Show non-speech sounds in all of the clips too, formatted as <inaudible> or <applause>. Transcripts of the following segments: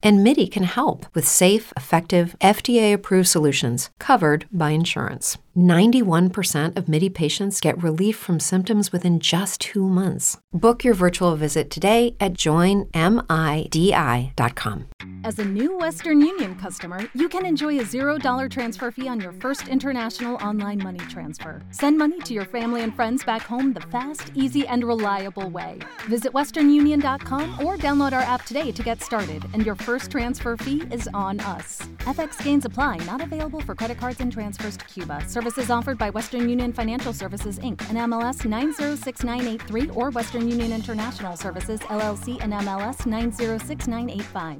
And MIDI can help with safe, effective, FDA approved solutions covered by insurance. 91% of MIDI patients get relief from symptoms within just two months. Book your virtual visit today at joinmidi.com. As a new Western Union customer, you can enjoy a $0 transfer fee on your first international online money transfer. Send money to your family and friends back home the fast, easy, and reliable way. Visit westernunion.com or download our app today to get started, and your first transfer fee is on us. FX gains apply, not available for credit cards and transfers to Cuba. Services offered by Western Union Financial Services Inc. and MLS 906983 or Western Union International Services LLC and MLS 906985.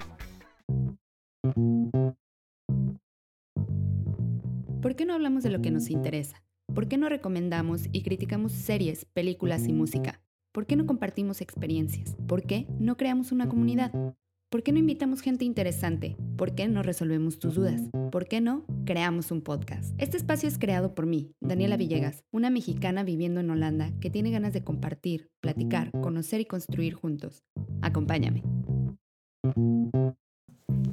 ¿Por qué no hablamos de lo que nos interesa? ¿Por qué no recomendamos y criticamos series, películas y música? ¿Por qué no compartimos experiencias? ¿Por qué no creamos una comunidad? ¿Por qué no invitamos gente interesante? ¿Por qué no resolvemos tus dudas? ¿Por qué no creamos un podcast? Este espacio es creado por mí, Daniela Villegas, una mexicana viviendo en Holanda que tiene ganas de compartir, platicar, conocer y construir juntos. Acompáñame.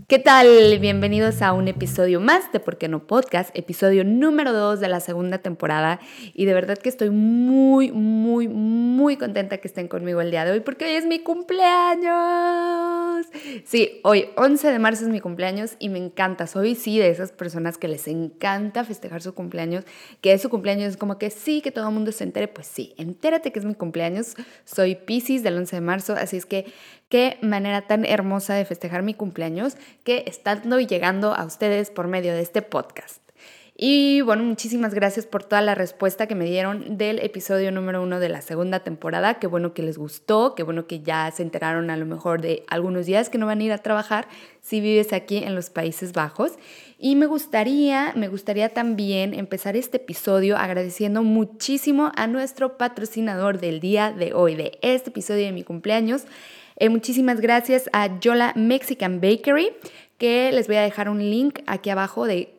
¿Qué tal? Bienvenidos a un episodio más de Por qué no Podcast, episodio número 2 de la segunda temporada. Y de verdad que estoy muy, muy, muy contenta que estén conmigo el día de hoy porque hoy es mi cumpleaños. Sí, hoy 11 de marzo es mi cumpleaños y me encanta. Soy sí de esas personas que les encanta festejar su cumpleaños, que es su cumpleaños es como que sí, que todo el mundo se entere. Pues sí, entérate que es mi cumpleaños. Soy Pisces del 11 de marzo, así es que qué manera tan hermosa de festejar mi cumpleaños que estando y llegando a ustedes por medio de este podcast. Y bueno, muchísimas gracias por toda la respuesta que me dieron del episodio número uno de la segunda temporada. Qué bueno que les gustó, qué bueno que ya se enteraron a lo mejor de algunos días que no van a ir a trabajar si vives aquí en los Países Bajos. Y me gustaría, me gustaría también empezar este episodio agradeciendo muchísimo a nuestro patrocinador del día de hoy, de este episodio de mi cumpleaños. Eh, muchísimas gracias a Yola Mexican Bakery, que les voy a dejar un link aquí abajo de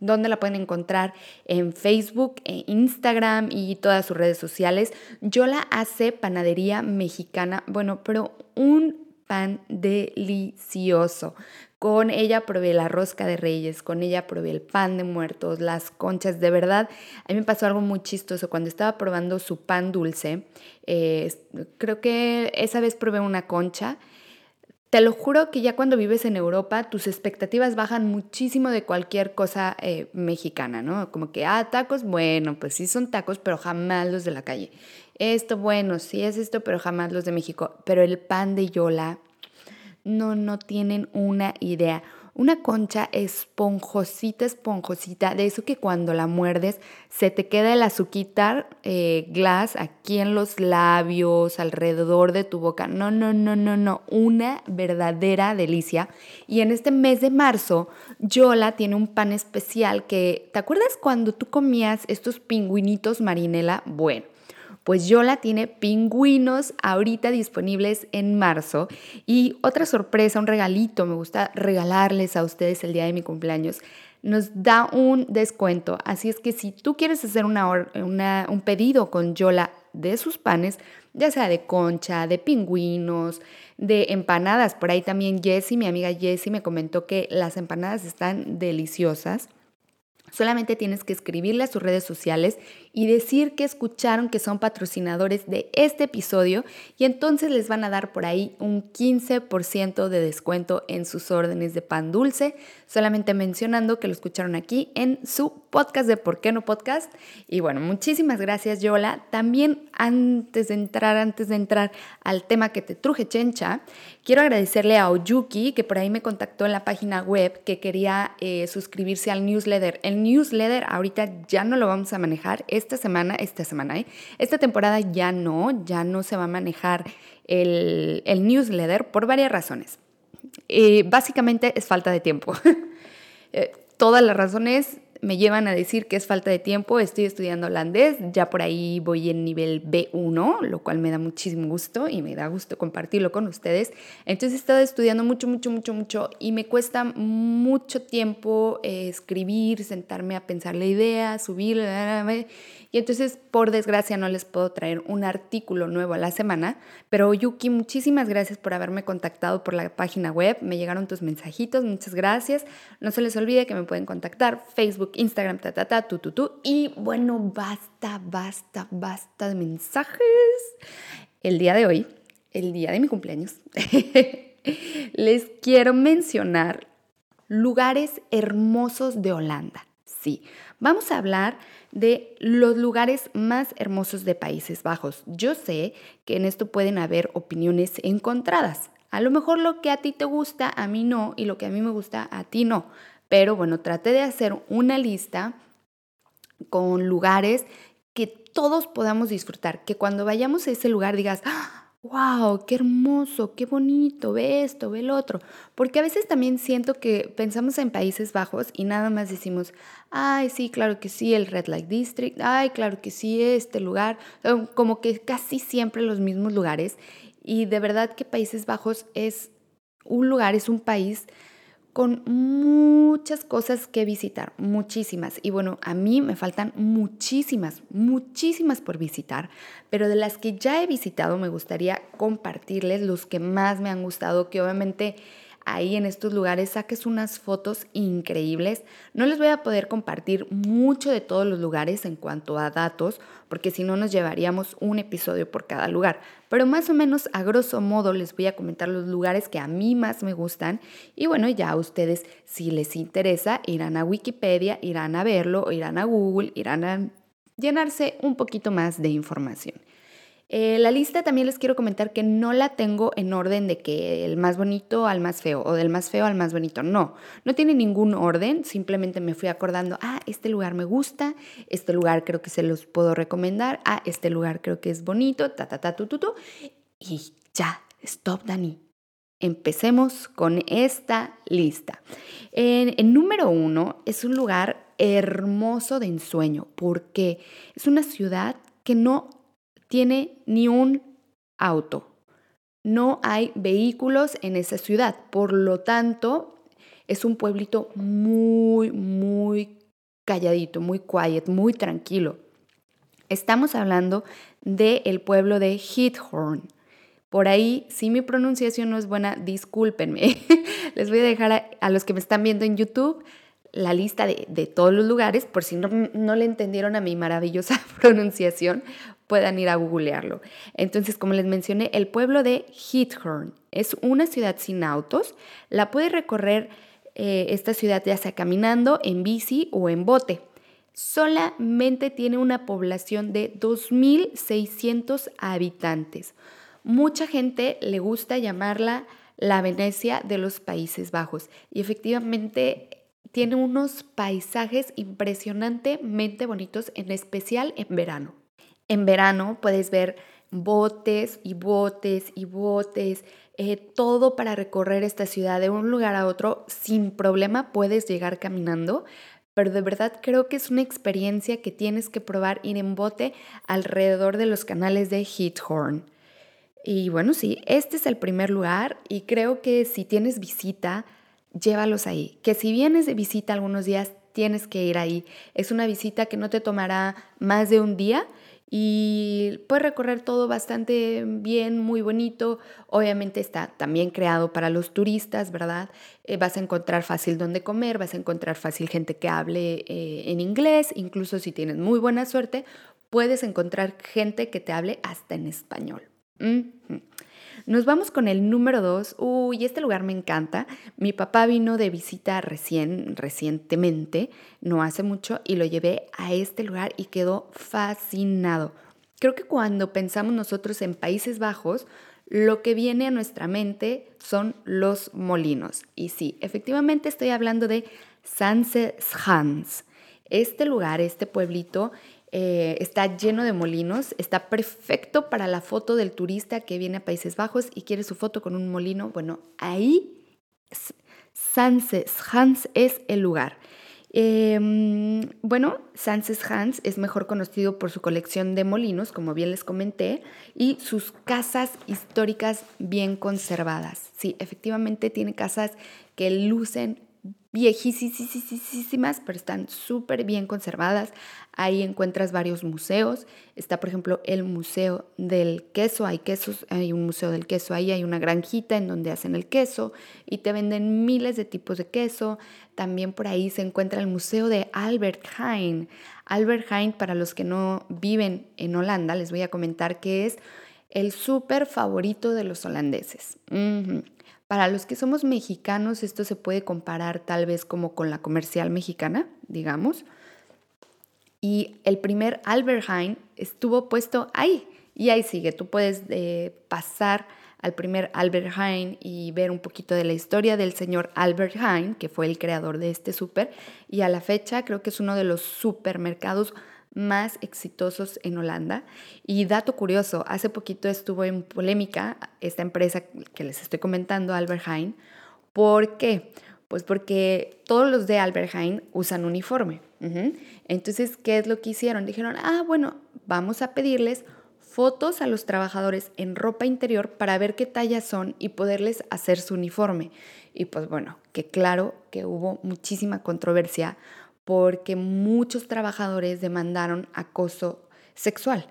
dónde la pueden encontrar en Facebook, en Instagram y todas sus redes sociales. Yola hace panadería mexicana, bueno, pero un pan delicioso. Con ella probé la rosca de reyes, con ella probé el pan de muertos, las conchas. De verdad, a mí me pasó algo muy chistoso. Cuando estaba probando su pan dulce, eh, creo que esa vez probé una concha. Te lo juro que ya cuando vives en Europa, tus expectativas bajan muchísimo de cualquier cosa eh, mexicana, ¿no? Como que, ah, tacos, bueno, pues sí son tacos, pero jamás los de la calle. Esto, bueno, sí es esto, pero jamás los de México. Pero el pan de Yola no, no tienen una idea. Una concha esponjosita, esponjosita, de eso que cuando la muerdes se te queda el azuquitar eh, glass aquí en los labios, alrededor de tu boca. No, no, no, no, no, una verdadera delicia. Y en este mes de marzo, Yola tiene un pan especial que, ¿te acuerdas cuando tú comías estos pingüinitos marinela? Bueno pues Yola tiene pingüinos ahorita disponibles en marzo. Y otra sorpresa, un regalito, me gusta regalarles a ustedes el día de mi cumpleaños. Nos da un descuento. Así es que si tú quieres hacer una, un pedido con Yola de sus panes, ya sea de concha, de pingüinos, de empanadas. Por ahí también Jessie, mi amiga Jessie, me comentó que las empanadas están deliciosas. Solamente tienes que escribirle a sus redes sociales y decir que escucharon que son patrocinadores de este episodio y entonces les van a dar por ahí un 15% de descuento en sus órdenes de pan dulce, solamente mencionando que lo escucharon aquí en su podcast de ¿Por qué no podcast? Y bueno, muchísimas gracias Yola. También antes de entrar, antes de entrar al tema que te truje chencha, quiero agradecerle a Oyuki que por ahí me contactó en la página web que quería eh, suscribirse al newsletter. El newsletter ahorita ya no lo vamos a manejar esta semana, esta semana, ¿eh? esta temporada ya no, ya no se va a manejar el, newsletter por varias razones. Eh, básicamente es falta de tiempo. <laughs> todas las razones me llevan a decir que es falta de tiempo. Estoy estudiando holandés, ya por ahí voy en nivel B1, lo cual me da muchísimo gusto y me da gusto compartirlo con ustedes. Entonces he estado estudiando mucho, mucho, mucho, mucho y me cuesta mucho tiempo eh, escribir, sentarme a pensar la idea, subir, y entonces por desgracia no les puedo traer un artículo nuevo a la semana. Pero Yuki, muchísimas gracias por haberme contactado por la página web. Me llegaron tus mensajitos, muchas gracias. No se les olvide que me pueden contactar Facebook, Instagram, ta, ta, ta, tu, tu, tu. Y bueno, basta, basta, basta de mensajes. El día de hoy, el día de mi cumpleaños, <laughs> les quiero mencionar lugares hermosos de Holanda. Sí, vamos a hablar de los lugares más hermosos de Países Bajos. Yo sé que en esto pueden haber opiniones encontradas. A lo mejor lo que a ti te gusta, a mí no, y lo que a mí me gusta, a ti no. Pero bueno, traté de hacer una lista con lugares que todos podamos disfrutar, que cuando vayamos a ese lugar digas, wow, qué hermoso, qué bonito, ve esto, ve el otro. Porque a veces también siento que pensamos en Países Bajos y nada más decimos, ay, sí, claro que sí, el Red Light District, ay, claro que sí, este lugar, como que casi siempre los mismos lugares. Y de verdad que Países Bajos es un lugar, es un país con muchas cosas que visitar, muchísimas. Y bueno, a mí me faltan muchísimas, muchísimas por visitar, pero de las que ya he visitado me gustaría compartirles los que más me han gustado, que obviamente ahí en estos lugares saques unas fotos increíbles. No les voy a poder compartir mucho de todos los lugares en cuanto a datos, porque si no nos llevaríamos un episodio por cada lugar. Pero más o menos a grosso modo les voy a comentar los lugares que a mí más me gustan y bueno, ya a ustedes si les interesa irán a Wikipedia, irán a verlo, irán a Google, irán a llenarse un poquito más de información. Eh, la lista también les quiero comentar que no la tengo en orden de que el más bonito al más feo o del más feo al más bonito. No, no tiene ningún orden. Simplemente me fui acordando, ah, este lugar me gusta, este lugar creo que se los puedo recomendar, ah, este lugar creo que es bonito, ta, ta, ta, tu, tu, tu. Y ya, stop, Dani. Empecemos con esta lista. En, número uno es un lugar hermoso de ensueño porque es una ciudad que no tiene ni un auto. No hay vehículos en esa ciudad. Por lo tanto, es un pueblito muy, muy calladito, muy quiet, muy tranquilo. Estamos hablando del pueblo de Heathorn. Por ahí, si mi pronunciación no es buena, discúlpenme. <laughs> Les voy a dejar a, a, los que me están viendo en YouTube la lista de, de todos los lugares, por si no, no, le entendieron a mi maravillosa <laughs> pronunciación, puedan ir a googlearlo. Entonces, como les mencioné, el pueblo de Heathorn es una ciudad sin autos. La puede recorrer eh, esta ciudad ya sea caminando, en bici o en bote. Solamente tiene una población de 2.600 habitantes. Mucha gente le gusta llamarla la Venecia de los Países Bajos y efectivamente tiene unos paisajes impresionantemente bonitos, en especial en verano. En verano puedes ver botes y botes y botes, eh, todo para recorrer esta ciudad de un lugar a otro sin problema puedes llegar caminando, pero de verdad creo que es una experiencia que tienes que probar ir en bote alrededor de los canales de Heathorn. Y bueno, sí, este es el primer lugar y creo que si tienes visita, llévalos ahí. Que si vienes de visita algunos días, tienes que ir ahí. Es una visita que no te tomará más de un día y puedes recorrer todo bastante bien, muy bonito. Obviamente está también creado para los turistas, ¿verdad? Eh, vas a encontrar fácil donde comer, vas a encontrar fácil gente que hable eh, en inglés, incluso si tienes muy buena suerte, puedes encontrar gente que te hable hasta en español. Nos vamos con el número dos. Uy, este lugar me encanta. Mi papá vino de visita recién, recientemente, no hace mucho, y lo llevé a este lugar y quedó fascinado. Creo que cuando pensamos nosotros en Países Bajos, lo que viene a nuestra mente son los molinos. Y sí, efectivamente estoy hablando de Hans. Este lugar, este pueblito, eh, está lleno de molinos, está perfecto para la foto del turista que viene a Países Bajos y quiere su foto con un molino. Bueno, ahí Hans es el lugar. Em, bueno, Sanses Hans es mejor conocido por su colección de molinos, como bien les comenté, y sus casas históricas bien conservadas. Sí, efectivamente tiene casas que lucen viejísimas, pero están súper bien conservadas. Ahí encuentras varios museos. Está, por ejemplo, el Museo del Queso. Hay quesos, hay un museo del queso ahí, hay una granjita en donde hacen el queso y te venden miles de tipos de queso. También por ahí se encuentra el Museo de Albert Heijn. Albert Heijn, para los que no viven en Holanda, les voy a comentar que es el súper favorito de los holandeses. Para los que somos mexicanos, esto se puede comparar tal vez como con la comercial mexicana, digamos. Y el primer Albert Heijn estuvo puesto ahí y ahí sigue. Tú puedes eh, pasar al primer Albert Heijn y ver un poquito de la historia del señor Albert Heijn, que fue el creador de este súper. Y a la fecha creo que es uno de los supermercados más exitosos en Holanda. Y dato curioso, hace poquito estuvo en polémica esta empresa que les estoy comentando, Albert Heijn. ¿Por qué? Pues porque todos los de Albert Heijn usan uniforme. Entonces, ¿qué es lo que hicieron? Dijeron, ah, bueno, vamos a pedirles fotos a los trabajadores en ropa interior para ver qué tallas son y poderles hacer su uniforme. Y pues bueno, que claro que hubo muchísima controversia porque muchos trabajadores demandaron acoso sexual.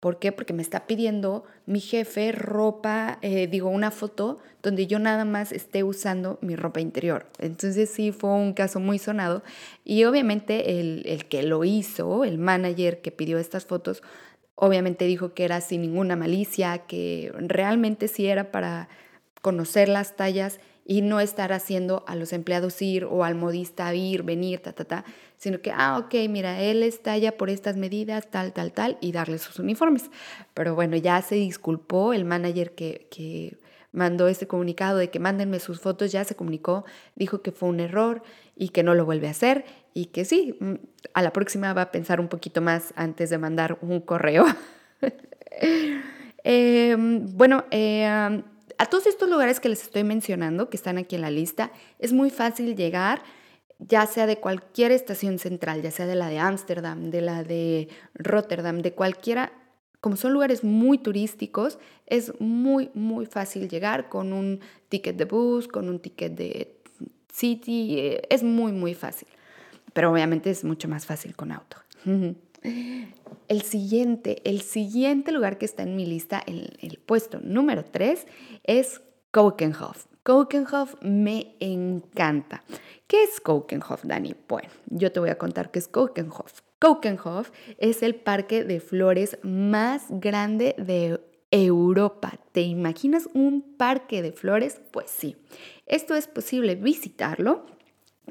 ¿Por qué? Porque me está pidiendo mi jefe ropa, eh, digo, una foto donde yo nada más esté usando mi ropa interior. Entonces sí fue un caso muy sonado y obviamente el, el que lo hizo, el manager que pidió estas fotos, obviamente dijo que era sin ninguna malicia, que realmente sí era para conocer las tallas y no estar haciendo a los empleados ir o al modista ir, venir, ta, ta, ta, sino que, ah, ok, mira, él está ya por estas medidas, tal, tal, tal, y darle sus uniformes. Pero bueno, ya se disculpó el manager que, que mandó este comunicado de que mándenme sus fotos, ya se comunicó, dijo que fue un error y que no lo vuelve a hacer y que sí, mm, a la próxima va a pensar un poquito más antes de mandar un correo. <laughs> Em, bueno, eh, a todos estos lugares que les estoy mencionando, que están aquí en la lista, es muy fácil llegar, ya sea de cualquier estación central, ya sea de la de Ámsterdam, de la de Rotterdam, de cualquiera. Como son lugares muy turísticos, es muy, muy fácil llegar con un ticket de bus, con un ticket de city, eh, es muy, muy fácil. Pero obviamente es mucho más fácil con auto. El siguiente, el siguiente lugar que está en mi lista, el, puesto número 3, es Kokenhof. Kokenhof me encanta. ¿Qué es Kokenhof, Dani? Bueno, yo te voy a contar qué es Kokenhof. Kokenhof es el parque de flores más grande de Europa. ¿Te imaginas un parque de flores? Pues sí. Esto es posible visitarlo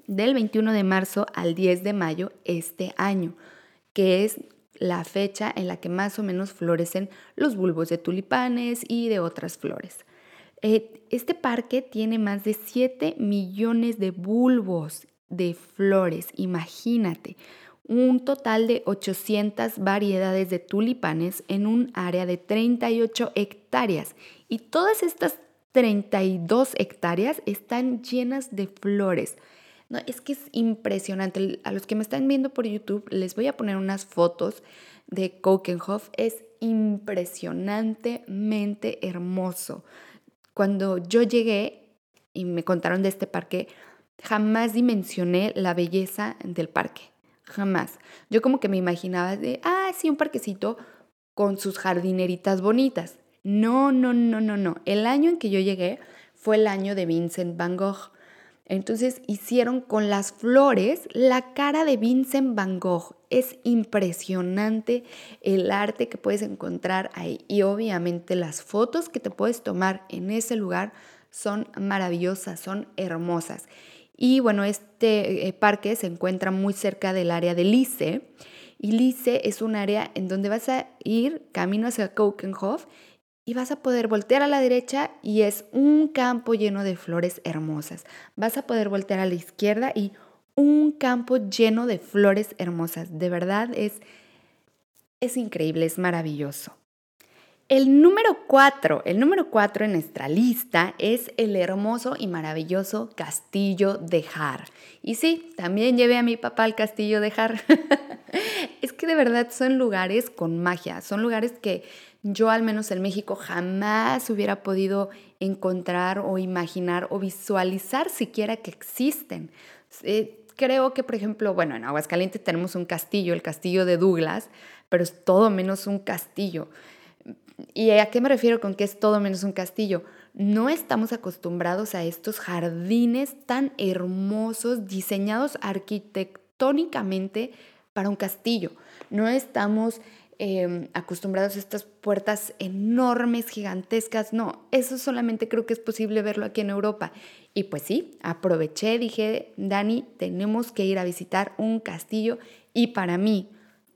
del 21 de marzo al 10 de mayo este año que es la fecha en la que más o menos florecen los bulbos de tulipanes y de otras flores. Eh, este parque tiene más de 7 millones de bulbos de flores, imagínate, un total de 800 variedades de tulipanes en un área de 38 hectáreas. Y todas estas 32 hectáreas están llenas de flores. No, es que es impresionante. A los que me están viendo por YouTube, les voy a poner unas fotos de Kokenhof. Es impresionantemente hermoso. Cuando yo llegué y me contaron de este parque, jamás dimensioné la belleza del parque. Jamás. Yo como que me imaginaba de, ah, sí, un parquecito con sus jardineritas bonitas. No, no, no, no, no. El año en que yo llegué fue el año de Vincent Van Gogh. Entonces hicieron con las flores la cara de Vincent Van Gogh. Es impresionante el arte que puedes encontrar ahí y obviamente las fotos que te puedes tomar en ese lugar son maravillosas, son hermosas. Y bueno, este eh, parque se encuentra muy cerca del área de Lice y Lice es un área en donde vas a ir camino hacia Kokenhof y vas a poder voltear a la derecha y es un campo lleno de flores hermosas. Vas a poder voltear a la izquierda y un campo lleno de flores hermosas. De verdad es, es increíble, es maravilloso. El número cuatro, el número cuatro en nuestra lista es el hermoso y maravilloso castillo de Har. Y sí, también llevé a mi papá al castillo de Har. <laughs> es que de verdad son lugares con magia, son lugares que yo al menos en México jamás hubiera podido encontrar o imaginar o visualizar siquiera que existen. Eh, creo que, por ejemplo, bueno, en Aguascalientes tenemos un castillo, el castillo de Douglas, pero es todo menos un castillo. ¿Y a qué me refiero con que es todo menos un castillo? No estamos acostumbrados a estos jardines tan hermosos, diseñados arquitectónicamente para un castillo. No estamos em, acostumbrados a estas puertas enormes, gigantescas. No, eso solamente creo que es posible verlo aquí en Europa. Y pues sí, aproveché, dije, Dani, tenemos que ir a visitar un castillo. Y para mí,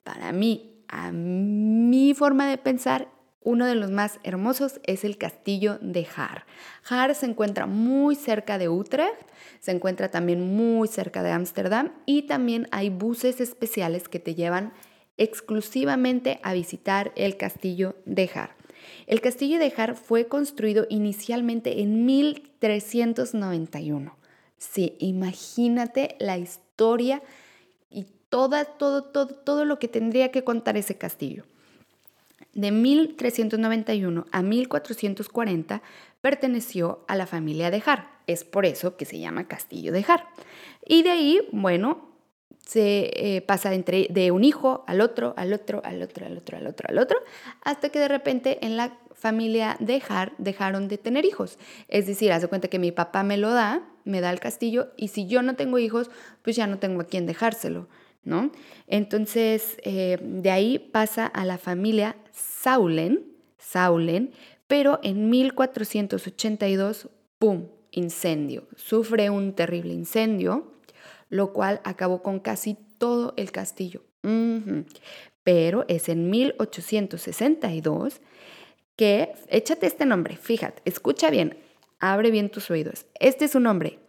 para mí, a mi forma de pensar, uno de los más hermosos es el castillo de Har. Har se encuentra muy cerca de Utrecht, se encuentra también muy cerca de Ámsterdam y también hay buses especiales que te llevan exclusivamente a visitar el castillo de Har. El castillo de Har fue construido inicialmente en 1391. Sí, imagínate la historia y todo, todo, todo lo que tendría que contar ese castillo. De 1391 a 1440 perteneció a la familia de Har. Es por eso que se llama Castillo de Har. Y de ahí, bueno, se eh, pasa entre, de un hijo al otro, al otro, al otro, al otro, al otro, al otro, hasta que de repente en la familia de dejaron de tener hijos. Es decir, hace cuenta que mi papá me lo da, me da el castillo, y si yo no tengo hijos, pues ya no tengo a quién dejárselo. ¿no? Entonces, eh, de ahí pasa a la familia Saulen, Saulen, pero en 1482, ¡pum!, incendio. Sufre un terrible incendio, lo cual acabó con casi todo el castillo. Pero es en 1862 que, échate este nombre, fíjate, escucha bien, abre bien tus oídos. Este es su nombre,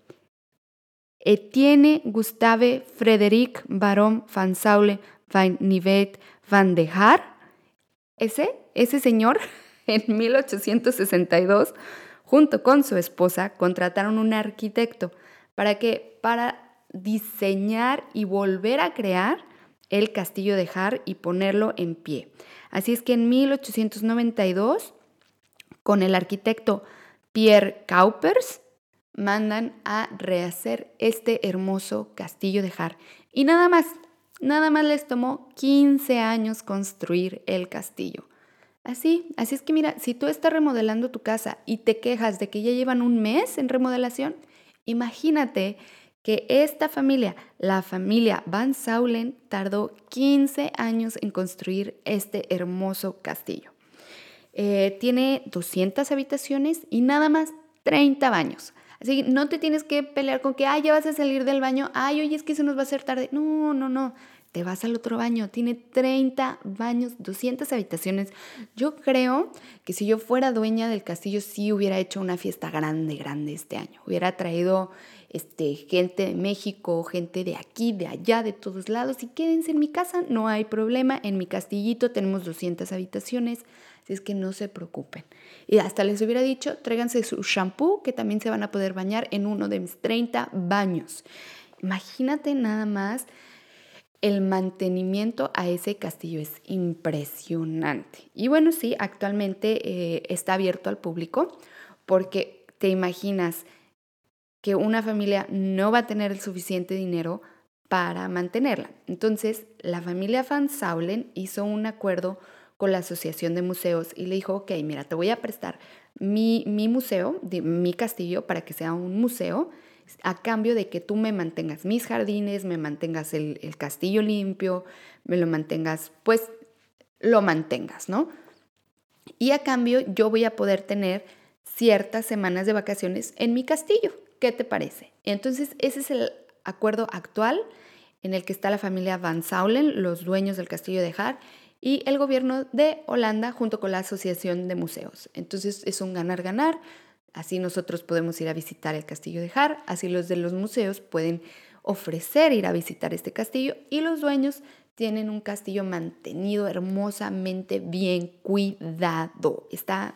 Etienne Gustave Frédéric Baron van Saule van Nivet van de Haar, ese, ese señor, <laughs> en 1862, junto con su esposa, contrataron un arquitecto para que para diseñar y volver a crear el castillo de Har y ponerlo en pie. Así es que en 1892, con el arquitecto Pierre Kaupers, mandan a rehacer este hermoso castillo de Har. Y nada más, nada más les tomó 15 años construir el castillo. Así, así es que mira, si tú estás remodelando tu casa y te quejas de que ya llevan un mes en remodelación, imagínate que esta familia, la familia Van Saulen, tardó 15 años en construir este hermoso castillo. Eh, tiene 200 habitaciones y nada más 30 baños. Así que no te tienes que pelear con que, ay, ya vas a salir del baño, ay, oye, es que se nos va a hacer tarde. No, no, no. Te vas al otro baño. Tiene 30 baños, 200 habitaciones. Yo creo que si yo fuera dueña del castillo, sí hubiera hecho una fiesta grande, grande este año. Hubiera traído este, gente de México, gente de aquí, de allá, de todos lados. Y quédense en mi casa, no hay problema. En mi castillito tenemos 200 habitaciones. Así es que no se preocupen. Y hasta les hubiera dicho, tráiganse su shampoo, que también se van a poder bañar en uno de mis 30 baños. Imagínate nada más el mantenimiento a ese castillo es impresionante. Y bueno, sí, actualmente eh, está abierto al público porque te imaginas que una familia no va a tener el suficiente dinero para mantenerla. Entonces, la familia Van Saulen hizo un acuerdo con la Asociación de Museos y le dijo, ok, mira, te voy a prestar mi, museo, mi castillo, para que sea un museo, a cambio de que tú me mantengas mis jardines, me mantengas el, el castillo limpio, me lo mantengas, pues lo mantengas, ¿no? Y a cambio yo voy a poder tener ciertas semanas de vacaciones en mi castillo. ¿Qué te parece? Entonces, ese es el acuerdo actual en el que está la familia Van Saulen, los dueños del castillo de Har, y el gobierno de Holanda junto con la Asociación de Museos. Entonces es un ganar-ganar. Así nosotros podemos ir a visitar el castillo de Har, así los de los museos pueden ofrecer ir a visitar este castillo y los dueños tienen un castillo mantenido hermosamente bien cuidado. Está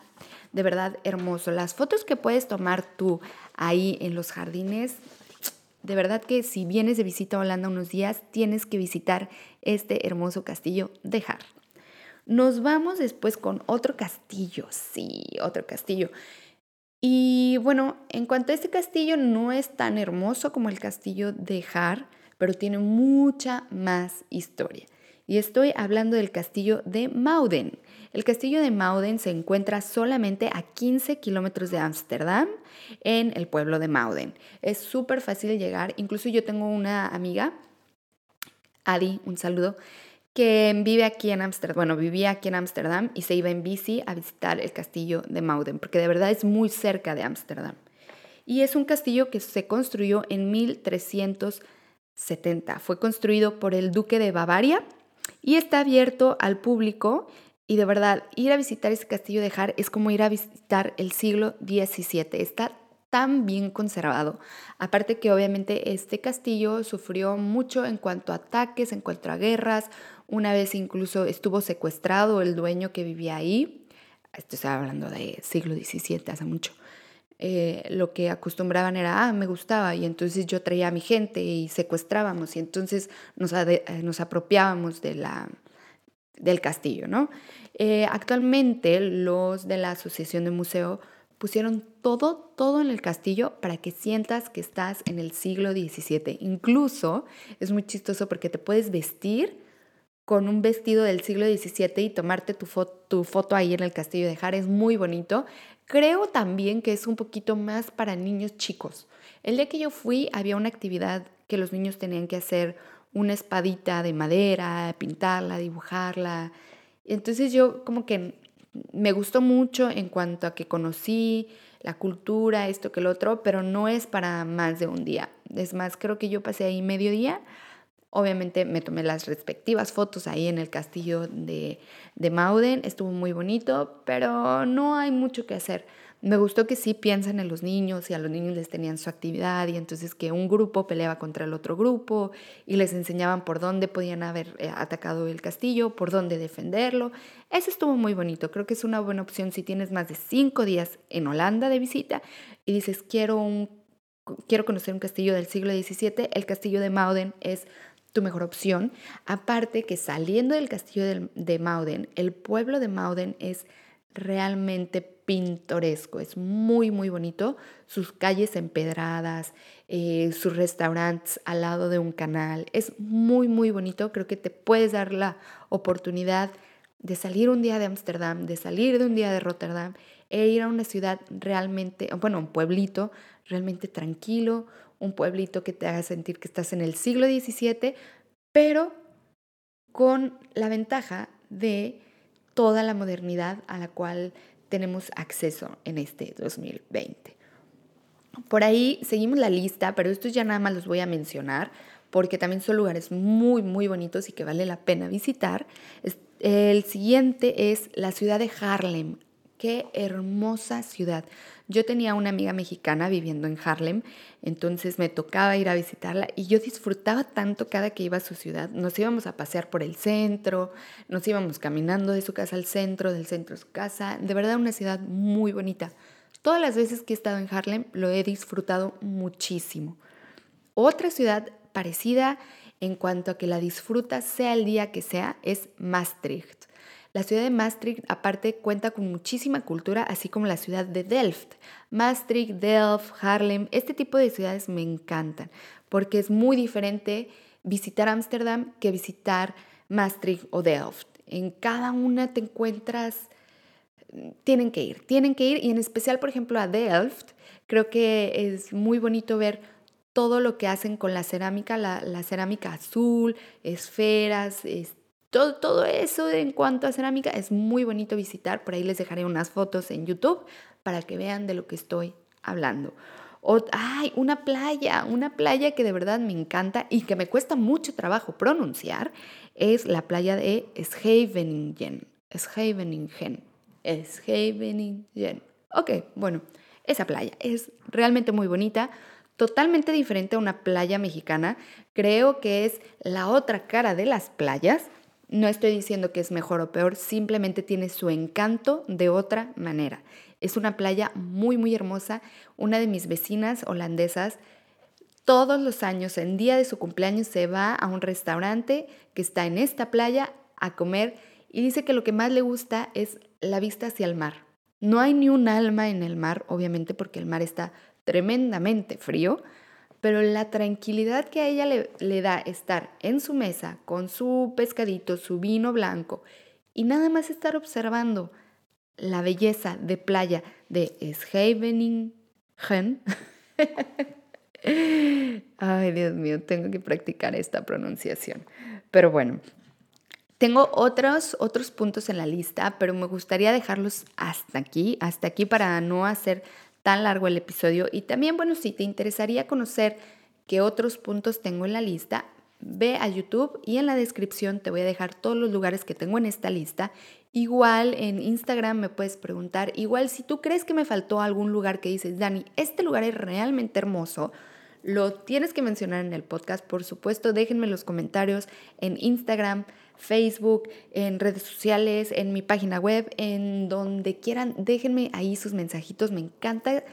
de verdad hermoso. Las fotos que puedes tomar tú ahí en los jardines, de verdad que si vienes de visita a Holanda unos días, tienes que visitar este hermoso castillo de Har. Nos vamos después con otro castillo, sí, otro castillo. Y bueno, en cuanto a este castillo, no es tan hermoso como el castillo de Har, pero tiene mucha más historia. Y estoy hablando del castillo de Mauden. El castillo de Mauden se encuentra solamente a 15 kilómetros de Ámsterdam, en el pueblo de Mauden. Es súper fácil llegar. Incluso yo tengo una amiga, Adi, un saludo, que vive aquí en Ámsterdam, bueno, vivía aquí en Ámsterdam y se iba en bici a visitar el castillo de Mauden, porque de verdad es muy cerca de Ámsterdam. Y es un castillo que se construyó en 1370. Fue construido por el duque de Bavaria y está abierto al público. Y de verdad, ir a visitar ese castillo de Har es como ir a visitar el siglo XVII. Está tan bien conservado. Aparte que obviamente este castillo sufrió mucho en cuanto a ataques, en cuanto a guerras. Una vez incluso estuvo secuestrado el dueño que vivía ahí. Estoy hablando de siglo XVII, hace mucho. Eh, lo que acostumbraban era, ah, me gustaba, y entonces yo traía a mi gente y secuestrábamos, y entonces nos, eh, nos apropiábamos de la, del castillo, ¿no? Eh, actualmente los de la Asociación de Museo pusieron todo, todo en el castillo para que sientas que estás en el siglo XVII. Incluso es muy chistoso porque te puedes vestir con un vestido del siglo XVII y tomarte tu, tu foto ahí en el castillo de Jara. Es muy bonito. Creo también que es un poquito más para niños chicos. El día que yo fui había una actividad que los niños tenían que hacer una espadita de madera, pintarla, dibujarla. Entonces yo como que me gustó mucho en cuanto a que conocí la cultura, esto que el otro, pero no es para más de un día. Es más, creo que yo pasé ahí medio día. Obviamente me tomé las respectivas fotos ahí en el castillo de, de Mauden, estuvo muy bonito, pero no hay mucho que hacer. Me gustó que sí piensan en los niños y a los niños les tenían su actividad y entonces que un grupo peleaba contra el otro grupo y les enseñaban por dónde podían haber eh, atacado el castillo, por dónde defenderlo. Eso estuvo muy bonito. Creo que es una buena opción si tienes más de cinco días en Holanda de visita y dices quiero, un, quiero conocer un castillo del siglo XVII. El castillo de Mauden es tu mejor opción. Aparte que saliendo del castillo de, de Mauden, el pueblo de Mauden es realmente pintoresco, es muy, muy bonito. Sus calles empedradas, eh, sus restaurantes al lado de un canal, es muy, muy bonito. Creo que te puedes dar la oportunidad de salir un día de Ámsterdam, de salir de un día de Rotterdam e ir a una ciudad realmente, bueno, un pueblito realmente tranquilo, un pueblito que te haga sentir que estás en el siglo XVII, pero con la ventaja de toda la modernidad a la cual tenemos acceso en este 2020. Por ahí seguimos la lista, pero estos ya nada más los voy a mencionar porque también son lugares muy, muy bonitos y que vale la pena visitar. El siguiente es la ciudad de Harlem. Qué hermosa ciudad. Yo tenía una amiga mexicana viviendo en Harlem, entonces me tocaba ir a visitarla y yo disfrutaba tanto cada que iba a su ciudad. Nos íbamos a pasear por el centro, nos íbamos caminando de su casa al centro, del centro a su casa. De verdad una ciudad muy bonita. Todas las veces que he estado en Harlem lo he disfrutado muchísimo. Otra ciudad parecida en cuanto a que la disfruta sea el día que sea es Maastricht. La ciudad de Maastricht aparte cuenta con muchísima cultura, así como la ciudad de Delft. Maastricht, Delft, Haarlem, este tipo de ciudades me encantan, porque es muy diferente visitar Ámsterdam que visitar Maastricht o Delft. En cada una te encuentras, tienen que ir, tienen que ir, y en especial, por ejemplo, a Delft, creo que es muy bonito ver todo lo que hacen con la cerámica, la, la cerámica azul, esferas, este, todo, eso en cuanto a cerámica es muy bonito visitar. Por ahí les dejaré unas fotos en YouTube para que vean de lo que estoy hablando. O, ay, una playa, una playa que de verdad me encanta y que me cuesta mucho trabajo pronunciar, es la playa de Scheveningen. Scheveningen. Scheveningen. Ok, bueno, esa playa es realmente muy bonita. totalmente diferente a una playa mexicana. Creo que es la otra cara de las playas. No estoy diciendo que es mejor o peor, simplemente tiene su encanto de otra manera. Es una playa muy, muy hermosa. Una de mis vecinas holandesas todos los años, en día de su cumpleaños, se va a un restaurante que está en esta playa a comer y dice que lo que más le gusta es la vista hacia el mar. No hay ni un alma en el mar, obviamente porque el mar está tremendamente frío, pero la tranquilidad que a ella le, le, da estar en su mesa con su pescadito, su vino blanco y nada más estar observando la belleza de playa de Scheveningen. <laughs> Ay, Dios mío, tengo que practicar esta pronunciación. Pero bueno, tengo otros, otros puntos en la lista, pero me gustaría dejarlos hasta aquí, hasta aquí para no hacer tan largo el episodio. Y también, bueno, si te interesaría conocer qué otros puntos tengo en la lista, ve a YouTube y en la descripción te voy a dejar todos los lugares que tengo en esta lista. Igual en Instagram me puedes preguntar, igual si tú crees que me faltó algún lugar que dices, Dani, este lugar es realmente hermoso, lo tienes que mencionar en el podcast, por supuesto, déjenme los comentarios en Instagram, Facebook, en redes sociales, en mi página web, en donde quieran, déjenme ahí sus mensajitos, me encanta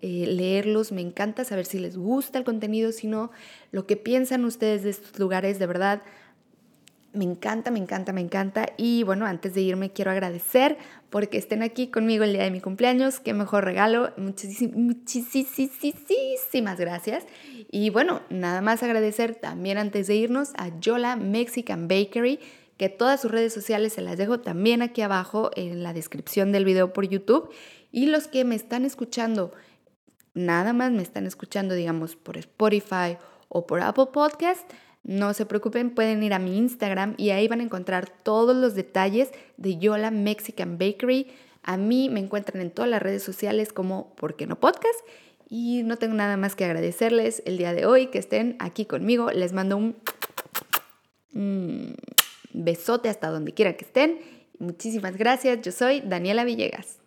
eh, leerlos, me encanta saber si les gusta el contenido, si no, lo que piensan ustedes de estos lugares, de verdad, me encanta, me encanta, me encanta. Y bueno, antes de irme quiero agradecer porque estén aquí conmigo el día de mi cumpleaños. Qué mejor regalo. Muchísimas, gracias. Y bueno, nada más agradecer también antes de irnos a Yola Mexican Bakery, que todas sus redes sociales se las dejo también aquí abajo en la descripción del video por YouTube. Y los que me están escuchando, nada más me están escuchando, digamos, por Spotify o por Apple Podcast no se preocupen, pueden ir a mi Instagram y ahí van a encontrar todos los detalles de Yola Mexican Bakery. A mí me encuentran en todas las redes sociales como ¿Por qué no podcast? Y no tengo nada más que agradecerles el día de hoy que estén aquí conmigo. Les mando un, besote hasta donde quiera que estén. Muchísimas gracias. Yo soy Daniela Villegas.